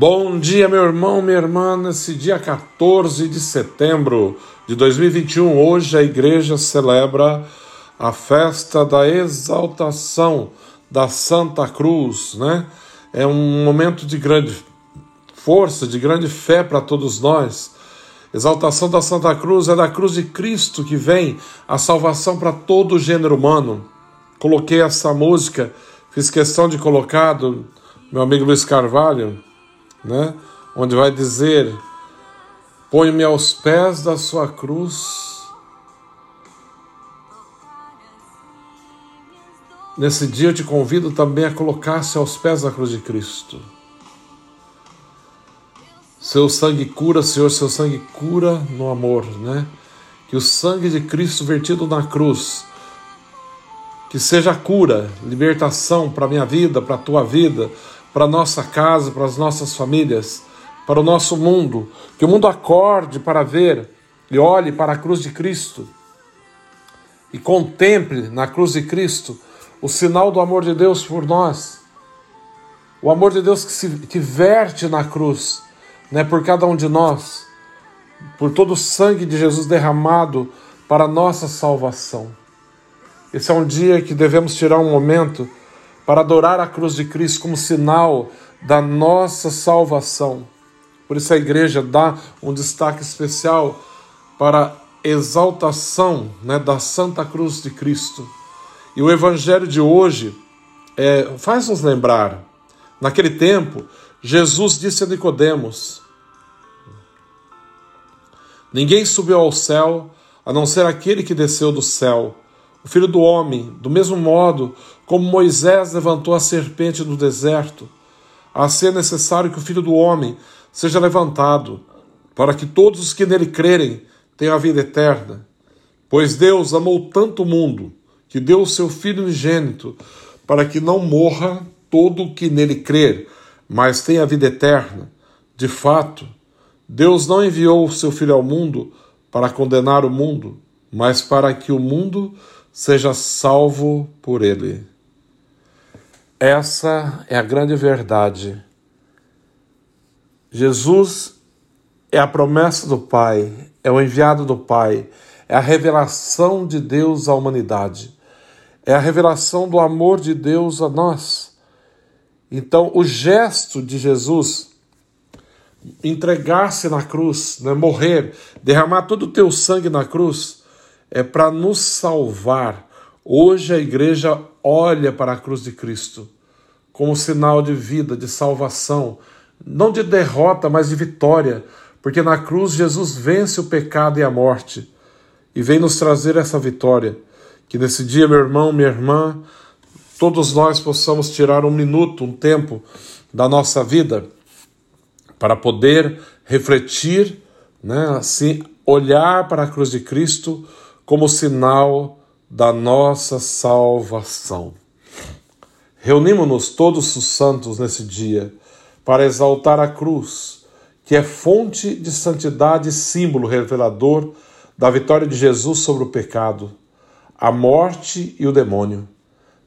Bom dia, meu irmão, minha irmã, nesse dia 14 de setembro de 2021. Hoje a igreja celebra a festa da exaltação da Santa Cruz, né? É um momento de grande força, de grande fé para todos nós. Exaltação da Santa Cruz é da cruz de Cristo que vem a salvação para todo o gênero humano. Coloquei essa música, fiz questão de colocar do meu amigo Luiz Carvalho, né? Onde vai dizer: Põe-me aos pés da sua cruz. Nesse dia eu te convido também a colocar-se aos pés da cruz de Cristo. Seu sangue cura, Senhor, seu sangue cura no amor, né? Que o sangue de Cristo vertido na cruz, que seja cura, libertação para a minha vida, para a tua vida, para nossa casa, para as nossas famílias, para o nosso mundo. Que o mundo acorde para ver e olhe para a cruz de Cristo e contemple na cruz de Cristo o sinal do amor de Deus por nós. O amor de Deus que se que verte na cruz, né, por cada um de nós, por todo o sangue de Jesus derramado para a nossa salvação. Esse é um dia que devemos tirar um momento para adorar a cruz de Cristo como sinal da nossa salvação. Por isso a igreja dá um destaque especial para a exaltação né, da Santa Cruz de Cristo. E o evangelho de hoje é, faz nos lembrar, naquele tempo, Jesus disse a Nicodemos: Ninguém subiu ao céu a não ser aquele que desceu do céu, o Filho do homem, do mesmo modo como Moisés levantou a serpente no deserto, assim é necessário que o Filho do homem seja levantado, para que todos os que nele crerem tenham a vida eterna. Pois Deus amou tanto o mundo que deu o seu Filho unigênito, para que não morra todo o que nele crer, mas tenha a vida eterna. De fato, Deus não enviou o seu Filho ao mundo para condenar o mundo, mas para que o mundo seja salvo por ele. Essa é a grande verdade. Jesus é a promessa do Pai, é o enviado do Pai, é a revelação de Deus à humanidade, é a revelação do amor de Deus a nós. Então, o gesto de Jesus entregar-se na cruz, né, morrer, derramar todo o teu sangue na cruz, é para nos salvar. Hoje a igreja olha para a cruz de Cristo como sinal de vida, de salvação, não de derrota, mas de vitória, porque na cruz Jesus vence o pecado e a morte e vem nos trazer essa vitória. Que nesse dia, meu irmão, minha irmã, todos nós possamos tirar um minuto, um tempo da nossa vida para poder refletir, né, assim, olhar para a cruz de Cristo como sinal da nossa salvação. Reunimos-nos todos os santos nesse dia para exaltar a cruz, que é fonte de santidade e símbolo revelador da vitória de Jesus sobre o pecado, a morte e o demônio.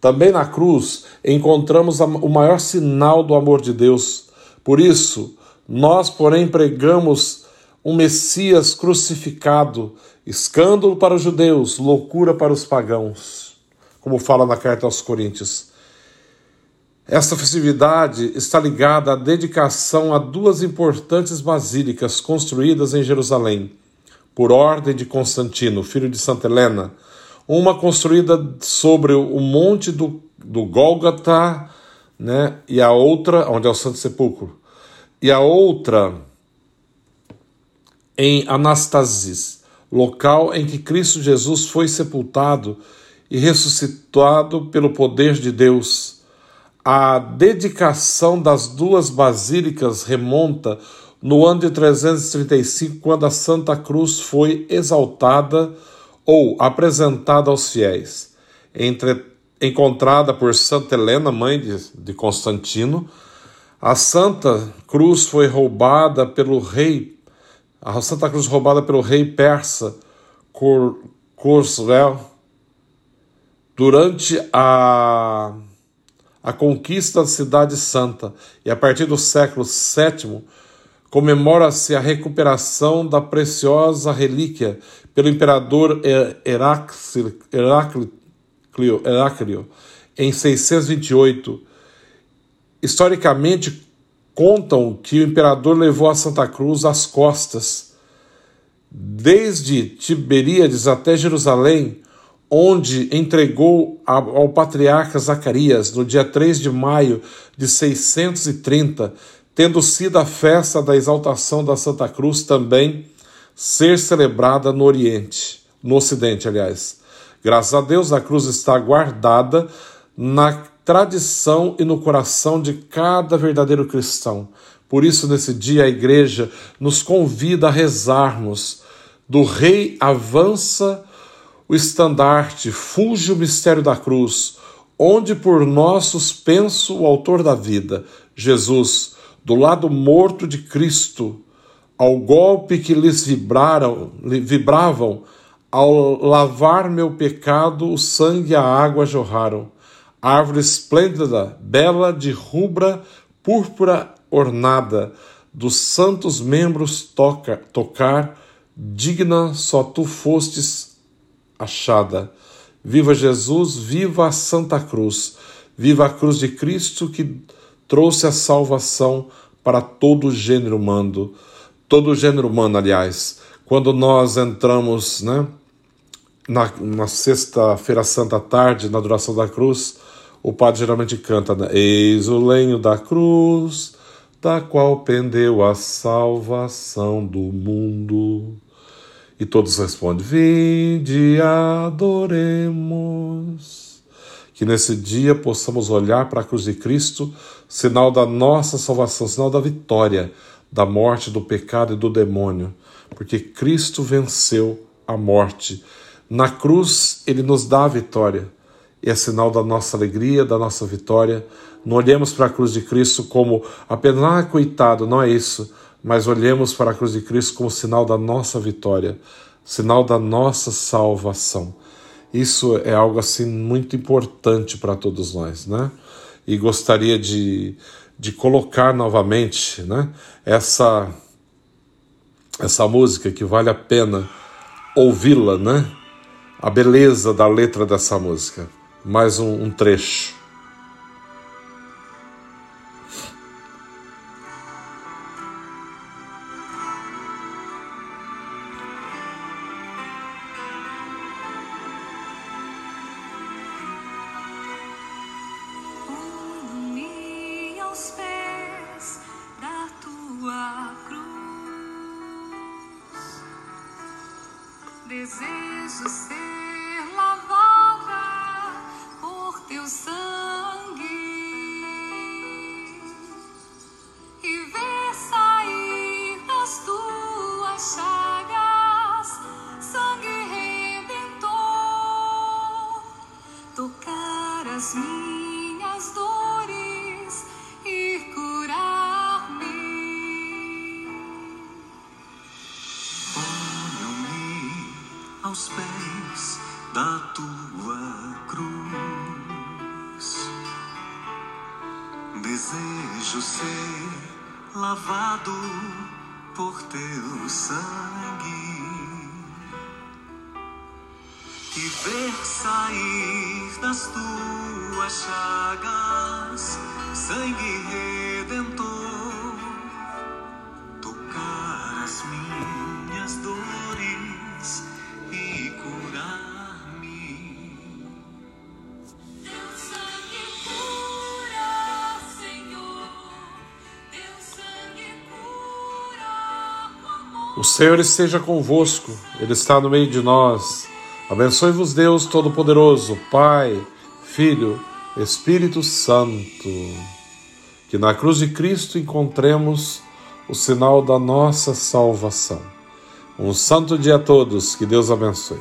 Também na cruz encontramos o maior sinal do amor de Deus. Por isso, nós, porém, pregamos um Messias crucificado, escândalo para os judeus, loucura para os pagãos, como fala na carta aos Coríntios. Esta festividade está ligada à dedicação a duas importantes basílicas construídas em Jerusalém, por ordem de Constantino, filho de Santa Helena, uma construída sobre o monte do, do Gólgota, né? E a outra, onde é o Santo Sepulcro, e a outra em Anastasis, local em que Cristo Jesus foi sepultado e ressuscitado pelo poder de Deus. A dedicação das duas basílicas remonta no ano de 335, quando a Santa Cruz foi exaltada ou apresentada aos fiéis. Entre, encontrada por Santa Helena, mãe de, de Constantino, a Santa Cruz foi roubada pelo rei a Santa Cruz roubada pelo rei persa Khosrau durante a, a conquista da Cidade Santa e a partir do século VII comemora-se a recuperação da preciosa relíquia pelo imperador Heráclio, Heráclio em 628. Historicamente, contam que o imperador levou a Santa Cruz às costas, desde Tiberíades até Jerusalém, onde entregou ao patriarca Zacarias no dia 3 de maio de 630, tendo sido a festa da exaltação da Santa Cruz também ser celebrada no Oriente, no Ocidente, aliás. Graças a Deus, a cruz está guardada na tradição e no coração de cada verdadeiro cristão. Por isso, nesse dia, a igreja nos convida a rezarmos. Do Rei avança o estandarte, fuge o mistério da cruz, onde por nós suspenso o Autor da vida, Jesus, do lado morto de Cristo, ao golpe que lhes vibraram, vibravam, ao lavar meu pecado, o sangue e a água jorraram árvore esplêndida, bela de rubra púrpura ornada, dos santos membros toca, tocar, digna só tu fostes achada. Viva Jesus, viva a Santa Cruz, viva a cruz de Cristo que trouxe a salvação para todo o gênero humano, todo o gênero humano, aliás. Quando nós entramos, né, na, na sexta-feira santa tarde, na duração da cruz, o padre geralmente canta: né? Eis o lenho da cruz, da qual pendeu a salvação do mundo. E todos respondem: Vinde, adoremos. Que nesse dia possamos olhar para a cruz de Cristo, sinal da nossa salvação, sinal da vitória da morte, do pecado e do demônio, porque Cristo venceu a morte. Na cruz, ele nos dá a vitória é sinal da nossa alegria, da nossa vitória. Não olhemos para a cruz de Cristo como apenas, ah, coitado, não é isso, mas olhemos para a cruz de Cristo como sinal da nossa vitória, sinal da nossa salvação. Isso é algo assim muito importante para todos nós, né? E gostaria de, de colocar novamente, né? Essa essa música que vale a pena ouvi-la, né? A beleza da letra dessa música mais um, um trecho. Desejo ser aos pés da tua cruz. Desejo ser lavado por teu sangue e ver sair das tuas chagas sangue redentor, O Senhor esteja convosco, Ele está no meio de nós. Abençoe-vos, Deus Todo-Poderoso, Pai, Filho, Espírito Santo. Que na cruz de Cristo encontremos o sinal da nossa salvação. Um santo dia a todos, que Deus abençoe.